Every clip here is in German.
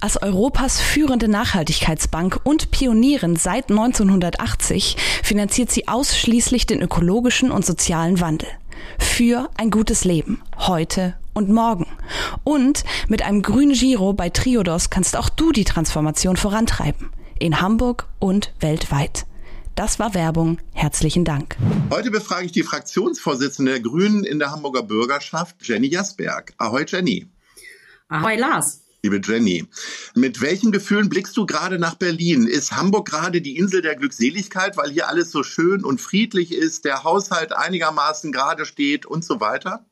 Als Europas führende Nachhaltigkeitsbank und Pionierin seit 1980 finanziert sie ausschließlich den ökologischen und sozialen Wandel. Für ein gutes Leben, heute und morgen. Und mit einem grünen Giro bei Triodos kannst auch du die Transformation vorantreiben. In Hamburg und weltweit. Das war Werbung. Herzlichen Dank. Heute befrage ich die Fraktionsvorsitzende der Grünen in der Hamburger Bürgerschaft, Jenny Jasberg. Ahoi, Jenny. Ahoi, Lars. Liebe Jenny, mit welchen Gefühlen blickst du gerade nach Berlin? Ist Hamburg gerade die Insel der Glückseligkeit, weil hier alles so schön und friedlich ist, der Haushalt einigermaßen gerade steht und so weiter?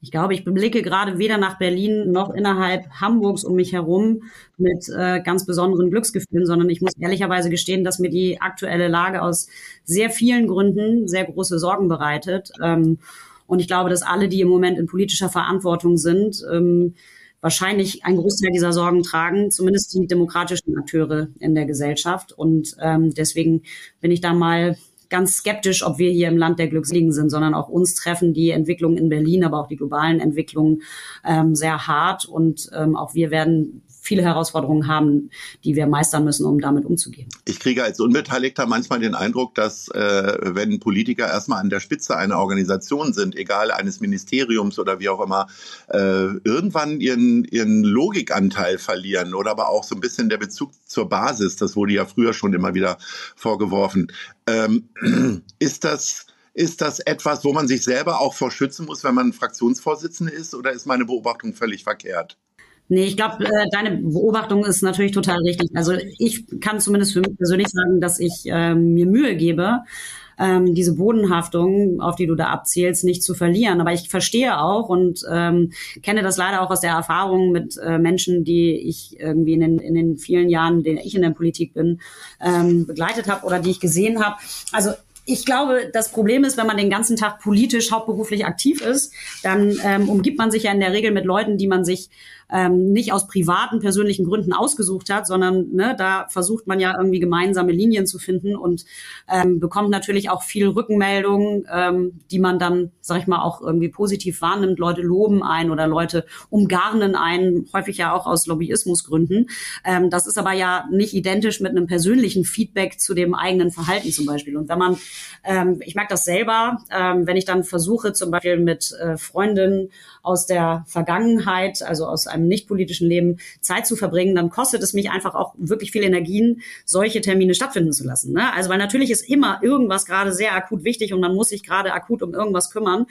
Ich glaube, ich blicke gerade weder nach Berlin noch innerhalb Hamburgs um mich herum mit äh, ganz besonderen Glücksgefühlen, sondern ich muss ehrlicherweise gestehen, dass mir die aktuelle Lage aus sehr vielen Gründen sehr große Sorgen bereitet. Ähm, und ich glaube, dass alle, die im Moment in politischer Verantwortung sind, ähm, wahrscheinlich einen Großteil dieser Sorgen tragen, zumindest die demokratischen Akteure in der Gesellschaft. Und ähm, deswegen bin ich da mal ganz skeptisch, ob wir hier im Land der Glückseligen sind, sondern auch uns treffen die Entwicklungen in Berlin, aber auch die globalen Entwicklungen ähm, sehr hart. Und ähm, auch wir werden viele Herausforderungen haben, die wir meistern müssen, um damit umzugehen. Ich kriege als Unbeteiligter manchmal den Eindruck, dass äh, wenn Politiker erstmal an der Spitze einer Organisation sind, egal eines Ministeriums oder wie auch immer, äh, irgendwann ihren, ihren Logikanteil verlieren oder aber auch so ein bisschen der Bezug zur Basis, das wurde ja früher schon immer wieder vorgeworfen. Ähm, ist das ist das etwas, wo man sich selber auch vor schützen muss, wenn man Fraktionsvorsitzende ist, oder ist meine Beobachtung völlig verkehrt? Nee, ich glaube, äh, deine Beobachtung ist natürlich total richtig. Also ich kann zumindest für mich persönlich sagen, dass ich ähm, mir Mühe gebe, ähm, diese Bodenhaftung, auf die du da abzielst, nicht zu verlieren. Aber ich verstehe auch und ähm, kenne das leider auch aus der Erfahrung mit äh, Menschen, die ich irgendwie in den, in den vielen Jahren, in denen ich in der Politik bin, ähm, begleitet habe oder die ich gesehen habe. Also ich glaube, das Problem ist, wenn man den ganzen Tag politisch hauptberuflich aktiv ist, dann ähm, umgibt man sich ja in der Regel mit Leuten, die man sich ähm, nicht aus privaten, persönlichen Gründen ausgesucht hat, sondern ne, da versucht man ja irgendwie gemeinsame Linien zu finden und ähm, bekommt natürlich auch viel Rückmeldungen, ähm, die man dann, sag ich mal, auch irgendwie positiv wahrnimmt. Leute loben ein oder Leute umgarnen ein, häufig ja auch aus Lobbyismusgründen. Ähm, das ist aber ja nicht identisch mit einem persönlichen Feedback zu dem eigenen Verhalten zum Beispiel. Und wenn man, ähm, ich merke das selber, ähm, wenn ich dann versuche, zum Beispiel mit äh, Freundinnen aus der Vergangenheit, also aus einem nicht politischen Leben Zeit zu verbringen, dann kostet es mich einfach auch wirklich viel Energien, solche Termine stattfinden zu lassen. Ne? Also weil natürlich ist immer irgendwas gerade sehr akut wichtig und man muss sich gerade akut um irgendwas kümmern.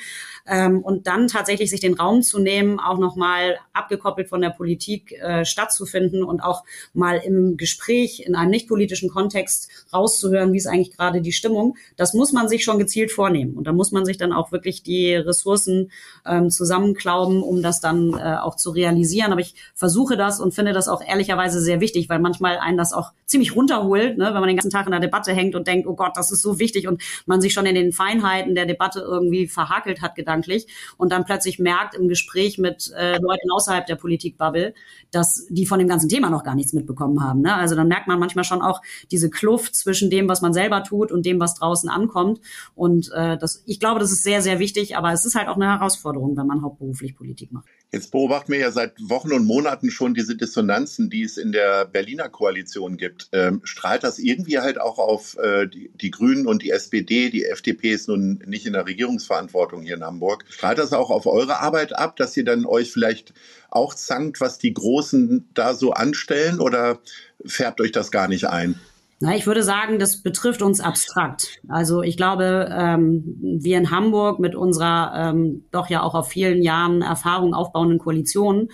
Ähm, und dann tatsächlich sich den Raum zu nehmen, auch nochmal abgekoppelt von der Politik äh, stattzufinden und auch mal im Gespräch in einem nicht politischen Kontext rauszuhören, wie ist eigentlich gerade die Stimmung, das muss man sich schon gezielt vornehmen. Und da muss man sich dann auch wirklich die Ressourcen ähm, zusammen glauben, um das dann äh, auch zu realisieren. Aber ich versuche das und finde das auch ehrlicherweise sehr wichtig, weil manchmal einen das auch ziemlich runterholt, ne, wenn man den ganzen Tag in der Debatte hängt und denkt, oh Gott, das ist so wichtig und man sich schon in den Feinheiten der Debatte irgendwie verhakelt hat gedanklich und dann plötzlich merkt im Gespräch mit äh, Leuten außerhalb der Politikbubble, dass die von dem ganzen Thema noch gar nichts mitbekommen haben. Ne? Also dann merkt man manchmal schon auch diese Kluft zwischen dem, was man selber tut und dem, was draußen ankommt. Und äh, das, ich glaube, das ist sehr, sehr wichtig, aber es ist halt auch eine Herausforderung, wenn man hauptberuflich beruflich Politik macht. Jetzt beobachten wir ja seit Wochen und Monaten schon diese Dissonanzen, die es in der Berliner Koalition gibt. Ähm, strahlt das irgendwie halt auch auf äh, die, die, Grünen und die SPD? Die FDP ist nun nicht in der Regierungsverantwortung hier in Hamburg. Strahlt das auch auf eure Arbeit ab, dass ihr dann euch vielleicht auch zankt, was die Großen da so anstellen oder färbt euch das gar nicht ein? Na, ich würde sagen, das betrifft uns abstrakt. Also ich glaube, ähm, wir in Hamburg mit unserer ähm, doch ja auch auf vielen Jahren Erfahrung aufbauenden Koalition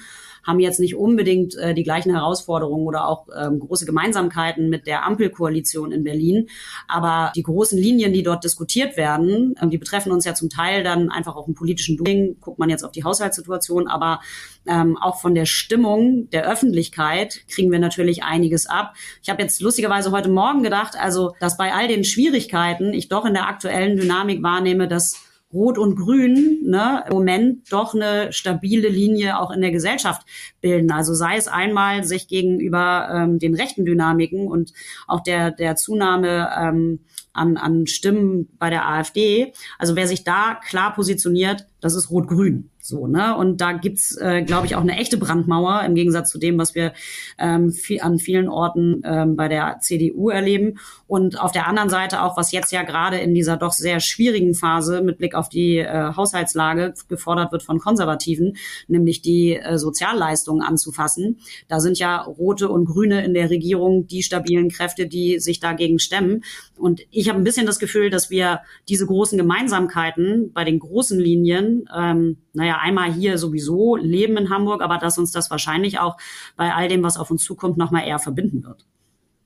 haben jetzt nicht unbedingt äh, die gleichen Herausforderungen oder auch ähm, große Gemeinsamkeiten mit der Ampelkoalition in Berlin. Aber die großen Linien, die dort diskutiert werden, ähm, die betreffen uns ja zum Teil dann einfach auch im politischen Doing. Guckt man jetzt auf die Haushaltssituation, aber ähm, auch von der Stimmung der Öffentlichkeit kriegen wir natürlich einiges ab. Ich habe jetzt lustigerweise heute Morgen gedacht, also dass bei all den Schwierigkeiten ich doch in der aktuellen Dynamik wahrnehme, dass Rot und Grün ne, im Moment doch eine stabile Linie auch in der Gesellschaft bilden. Also sei es einmal sich gegenüber ähm, den rechten Dynamiken und auch der, der Zunahme ähm, an, an Stimmen bei der AfD. Also wer sich da klar positioniert, das ist Rot-Grün. So, ne? Und da gibt's, äh, glaube ich, auch eine echte Brandmauer im Gegensatz zu dem, was wir ähm, viel, an vielen Orten ähm, bei der CDU erleben. Und auf der anderen Seite auch, was jetzt ja gerade in dieser doch sehr schwierigen Phase mit Blick auf die äh, Haushaltslage gefordert wird von Konservativen, nämlich die äh, Sozialleistungen anzufassen. Da sind ja Rote und Grüne in der Regierung die stabilen Kräfte, die sich dagegen stemmen. Und ich habe ein bisschen das Gefühl, dass wir diese großen Gemeinsamkeiten bei den großen Linien ähm, naja, einmal hier sowieso leben in Hamburg, aber dass uns das wahrscheinlich auch bei all dem, was auf uns zukommt, nochmal eher verbinden wird.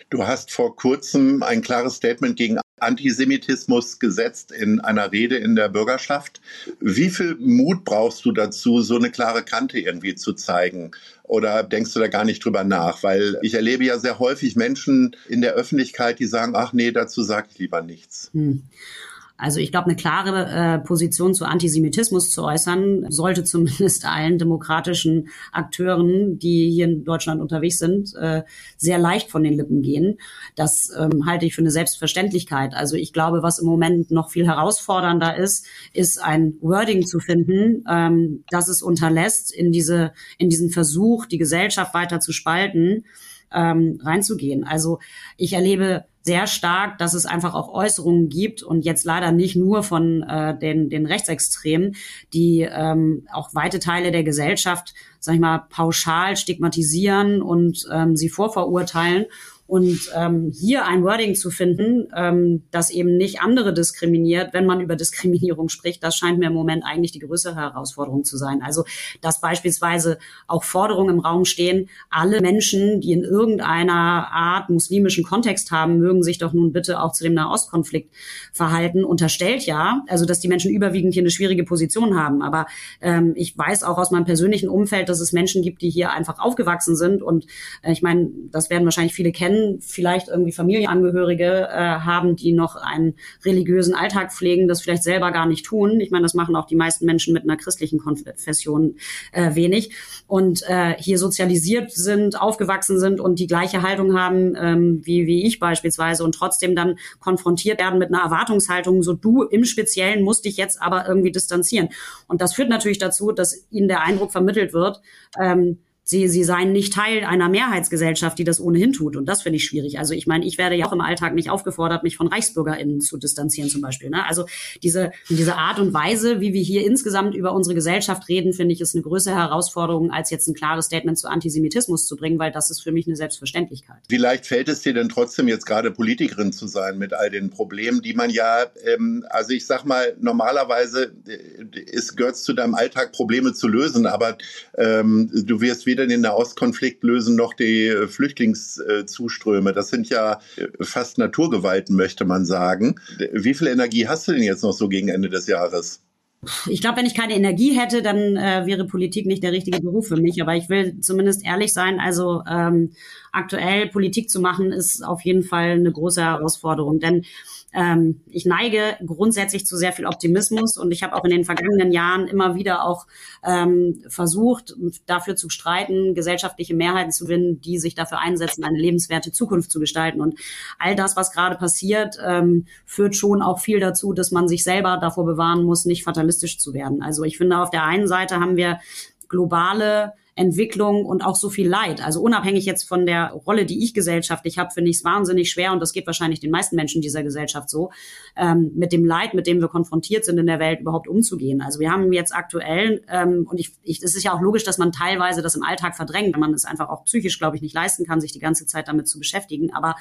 Du hast vor kurzem ein klares Statement gegen Antisemitismus gesetzt in einer Rede in der Bürgerschaft. Wie viel Mut brauchst du dazu, so eine klare Kante irgendwie zu zeigen? Oder denkst du da gar nicht drüber nach? Weil ich erlebe ja sehr häufig Menschen in der Öffentlichkeit, die sagen, ach nee, dazu sage ich lieber nichts. Hm. Also ich glaube, eine klare äh, Position zu Antisemitismus zu äußern, sollte zumindest allen demokratischen Akteuren, die hier in Deutschland unterwegs sind, äh, sehr leicht von den Lippen gehen. Das ähm, halte ich für eine Selbstverständlichkeit. Also ich glaube, was im Moment noch viel herausfordernder ist, ist ein Wording zu finden, ähm, das es unterlässt, in diese in diesen Versuch, die Gesellschaft weiter zu spalten, ähm, reinzugehen. Also ich erlebe sehr stark, dass es einfach auch Äußerungen gibt und jetzt leider nicht nur von äh, den, den Rechtsextremen, die ähm, auch weite Teile der Gesellschaft, sag ich mal, pauschal stigmatisieren und ähm, sie vorverurteilen und ähm, hier ein Wording zu finden, ähm, das eben nicht andere diskriminiert, wenn man über Diskriminierung spricht, das scheint mir im Moment eigentlich die größere Herausforderung zu sein. Also, dass beispielsweise auch Forderungen im Raum stehen, alle Menschen, die in irgendeiner Art muslimischen Kontext haben, mögen sich doch nun bitte auch zu dem Nahostkonflikt verhalten, unterstellt ja, also dass die Menschen überwiegend hier eine schwierige Position haben. Aber ähm, ich weiß auch aus meinem persönlichen Umfeld, dass es Menschen gibt, die hier einfach aufgewachsen sind. Und äh, ich meine, das werden wahrscheinlich viele kennen vielleicht irgendwie Familienangehörige äh, haben, die noch einen religiösen Alltag pflegen, das vielleicht selber gar nicht tun. Ich meine, das machen auch die meisten Menschen mit einer christlichen Konfession äh, wenig und äh, hier sozialisiert sind, aufgewachsen sind und die gleiche Haltung haben ähm, wie, wie ich beispielsweise und trotzdem dann konfrontiert werden mit einer Erwartungshaltung, so du im Speziellen musst dich jetzt aber irgendwie distanzieren. Und das führt natürlich dazu, dass ihnen der Eindruck vermittelt wird, ähm, sie, sie seien nicht Teil einer Mehrheitsgesellschaft, die das ohnehin tut. Und das finde ich schwierig. Also ich meine, ich werde ja auch im Alltag nicht aufgefordert, mich von ReichsbürgerInnen zu distanzieren zum Beispiel. Ne? Also diese, diese Art und Weise, wie wir hier insgesamt über unsere Gesellschaft reden, finde ich, ist eine größere Herausforderung, als jetzt ein klares Statement zu Antisemitismus zu bringen, weil das ist für mich eine Selbstverständlichkeit. Wie leicht fällt es dir denn trotzdem jetzt gerade Politikerin zu sein mit all den Problemen, die man ja, ähm, also ich sag mal, normalerweise ist, gehört zu deinem Alltag, Probleme zu lösen, aber ähm, du wirst wieder weder den Nahostkonflikt lösen noch die äh, Flüchtlingszuströme. Das sind ja fast Naturgewalten, möchte man sagen. Wie viel Energie hast du denn jetzt noch so gegen Ende des Jahres? Ich glaube, wenn ich keine Energie hätte, dann äh, wäre Politik nicht der richtige Beruf für mich. Aber ich will zumindest ehrlich sein. Also ähm, aktuell Politik zu machen, ist auf jeden Fall eine große Herausforderung. Denn ähm, ich neige grundsätzlich zu sehr viel Optimismus und ich habe auch in den vergangenen Jahren immer wieder auch ähm, versucht, dafür zu streiten, gesellschaftliche Mehrheiten zu gewinnen, die sich dafür einsetzen, eine lebenswerte Zukunft zu gestalten. Und all das, was gerade passiert, ähm, führt schon auch viel dazu, dass man sich selber davor bewahren muss, nicht fatalistisch zu werden. Also ich finde, auf der einen Seite haben wir globale Entwicklung und auch so viel Leid. Also unabhängig jetzt von der Rolle, die ich gesellschaftlich habe, finde ich es wahnsinnig schwer und das geht wahrscheinlich den meisten Menschen dieser Gesellschaft so, ähm, mit dem Leid, mit dem wir konfrontiert sind in der Welt, überhaupt umzugehen. Also wir haben jetzt aktuell, ähm, und ich, ich, es ist ja auch logisch, dass man teilweise das im Alltag verdrängt, wenn man es einfach auch psychisch, glaube ich, nicht leisten kann, sich die ganze Zeit damit zu beschäftigen. Aber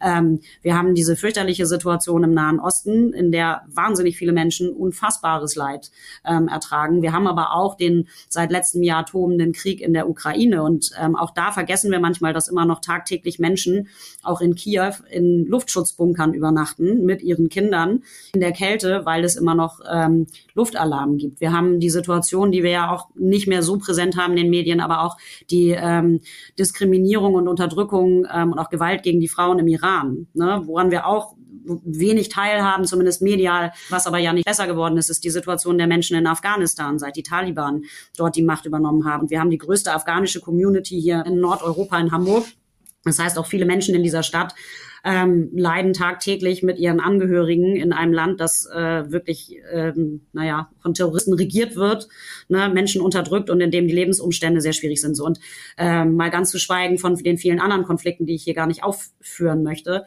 ähm, wir haben diese fürchterliche Situation im Nahen Osten, in der wahnsinnig viele Menschen unfassbares Leid ähm, ertragen. Wir haben aber auch den seit letztem Jahr tobenden Krieg Krieg in der Ukraine. Und ähm, auch da vergessen wir manchmal, dass immer noch tagtäglich Menschen auch in Kiew in Luftschutzbunkern übernachten mit ihren Kindern in der Kälte, weil es immer noch ähm, Luftalarm gibt. Wir haben die Situation, die wir ja auch nicht mehr so präsent haben in den Medien, aber auch die ähm, Diskriminierung und Unterdrückung ähm, und auch Gewalt gegen die Frauen im Iran, ne, woran wir auch wenig teilhaben, zumindest medial. Was aber ja nicht besser geworden ist, ist die Situation der Menschen in Afghanistan, seit die Taliban dort die Macht übernommen haben. Wir haben die größte afghanische Community hier in Nordeuropa in Hamburg. Das heißt, auch viele Menschen in dieser Stadt ähm, leiden tagtäglich mit ihren Angehörigen in einem Land, das äh, wirklich, ähm, naja, von Terroristen regiert wird, ne, Menschen unterdrückt und in dem die Lebensumstände sehr schwierig sind. So, und ähm, mal ganz zu schweigen von den vielen anderen Konflikten, die ich hier gar nicht aufführen möchte.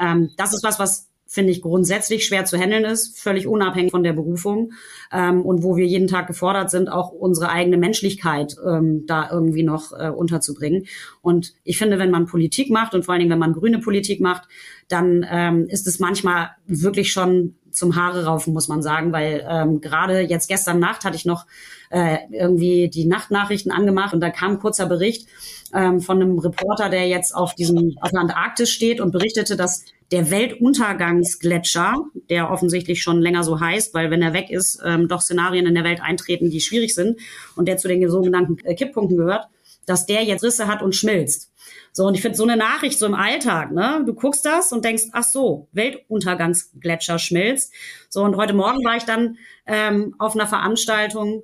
Ähm, das ist was, was finde ich grundsätzlich schwer zu handeln ist, völlig unabhängig von der Berufung ähm, und wo wir jeden Tag gefordert sind, auch unsere eigene Menschlichkeit ähm, da irgendwie noch äh, unterzubringen. Und ich finde, wenn man Politik macht und vor allen Dingen, wenn man grüne Politik macht, dann ähm, ist es manchmal wirklich schon zum Haare raufen, muss man sagen, weil ähm, gerade jetzt gestern Nacht hatte ich noch äh, irgendwie die Nachtnachrichten angemacht und da kam ein kurzer Bericht ähm, von einem Reporter, der jetzt auf diesem auf der Antarktis steht und berichtete, dass der Weltuntergangsgletscher, der offensichtlich schon länger so heißt, weil wenn er weg ist, ähm, doch Szenarien in der Welt eintreten, die schwierig sind und der zu den sogenannten äh, Kipppunkten gehört, dass der jetzt Risse hat und schmilzt. So, und ich finde so eine Nachricht so im Alltag, ne? Du guckst das und denkst, ach so, Weltuntergangsgletscher schmilzt. So, und heute Morgen war ich dann ähm, auf einer Veranstaltung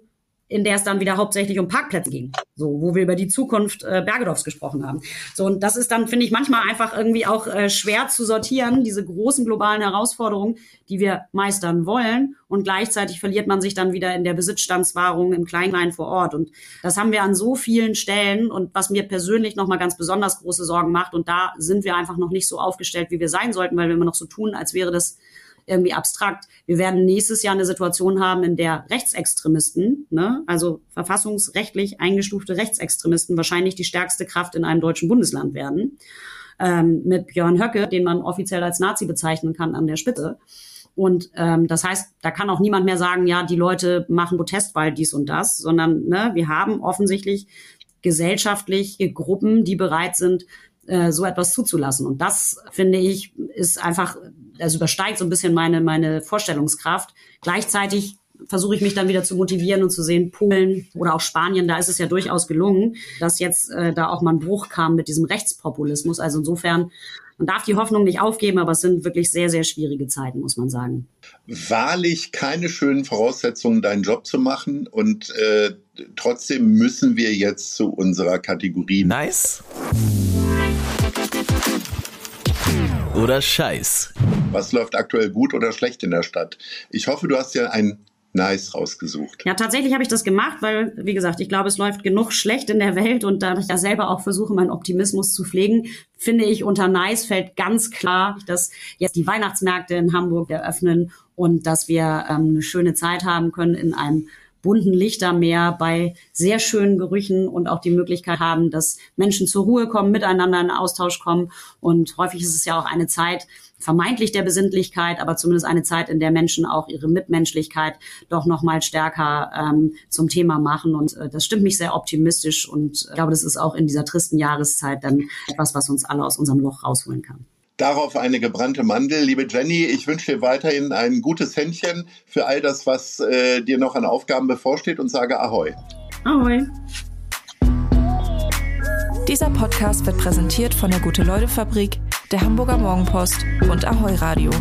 in der es dann wieder hauptsächlich um Parkplätze ging, so wo wir über die Zukunft äh, Bergedorfs gesprochen haben. So und das ist dann finde ich manchmal einfach irgendwie auch äh, schwer zu sortieren, diese großen globalen Herausforderungen, die wir meistern wollen. Und gleichzeitig verliert man sich dann wieder in der Besitzstandswahrung im Klein-Klein vor Ort. Und das haben wir an so vielen Stellen. Und was mir persönlich noch mal ganz besonders große Sorgen macht und da sind wir einfach noch nicht so aufgestellt, wie wir sein sollten, weil wir immer noch so tun, als wäre das irgendwie abstrakt. Wir werden nächstes Jahr eine Situation haben, in der Rechtsextremisten, ne, also verfassungsrechtlich eingestufte Rechtsextremisten, wahrscheinlich die stärkste Kraft in einem deutschen Bundesland werden. Ähm, mit Björn Höcke, den man offiziell als Nazi bezeichnen kann, an der Spitze. Und ähm, das heißt, da kann auch niemand mehr sagen, ja, die Leute machen Protestwahl dies und das, sondern ne, wir haben offensichtlich gesellschaftliche Gruppen, die bereit sind, äh, so etwas zuzulassen. Und das, finde ich, ist einfach, das übersteigt so ein bisschen meine, meine Vorstellungskraft. Gleichzeitig versuche ich mich dann wieder zu motivieren und zu sehen, Polen oder auch Spanien, da ist es ja durchaus gelungen, dass jetzt äh, da auch mal ein Bruch kam mit diesem Rechtspopulismus. Also insofern, man darf die Hoffnung nicht aufgeben, aber es sind wirklich sehr, sehr schwierige Zeiten, muss man sagen. Wahrlich keine schönen Voraussetzungen, deinen Job zu machen und äh, trotzdem müssen wir jetzt zu unserer Kategorie. Nice oder Scheiß? Was läuft aktuell gut oder schlecht in der Stadt? Ich hoffe, du hast ja ein Nice rausgesucht. Ja, tatsächlich habe ich das gemacht, weil, wie gesagt, ich glaube, es läuft genug schlecht in der Welt und da ich da selber auch versuche, meinen Optimismus zu pflegen, finde ich, unter Nice fällt ganz klar, dass jetzt die Weihnachtsmärkte in Hamburg eröffnen und dass wir ähm, eine schöne Zeit haben können in einem bunten Lichtermeer bei sehr schönen Gerüchen und auch die Möglichkeit haben, dass Menschen zur Ruhe kommen, miteinander in Austausch kommen. Und häufig ist es ja auch eine Zeit vermeintlich der Besinnlichkeit, aber zumindest eine Zeit, in der Menschen auch ihre Mitmenschlichkeit doch noch mal stärker ähm, zum Thema machen. Und äh, das stimmt mich sehr optimistisch und ich glaube, das ist auch in dieser tristen Jahreszeit dann etwas, was uns alle aus unserem Loch rausholen kann. Darauf eine gebrannte Mandel. Liebe Jenny, ich wünsche dir weiterhin ein gutes Händchen für all das, was äh, dir noch an Aufgaben bevorsteht und sage Ahoi. Ahoi. Dieser Podcast wird präsentiert von der Gute-Leute-Fabrik, der Hamburger Morgenpost und Ahoi Radio.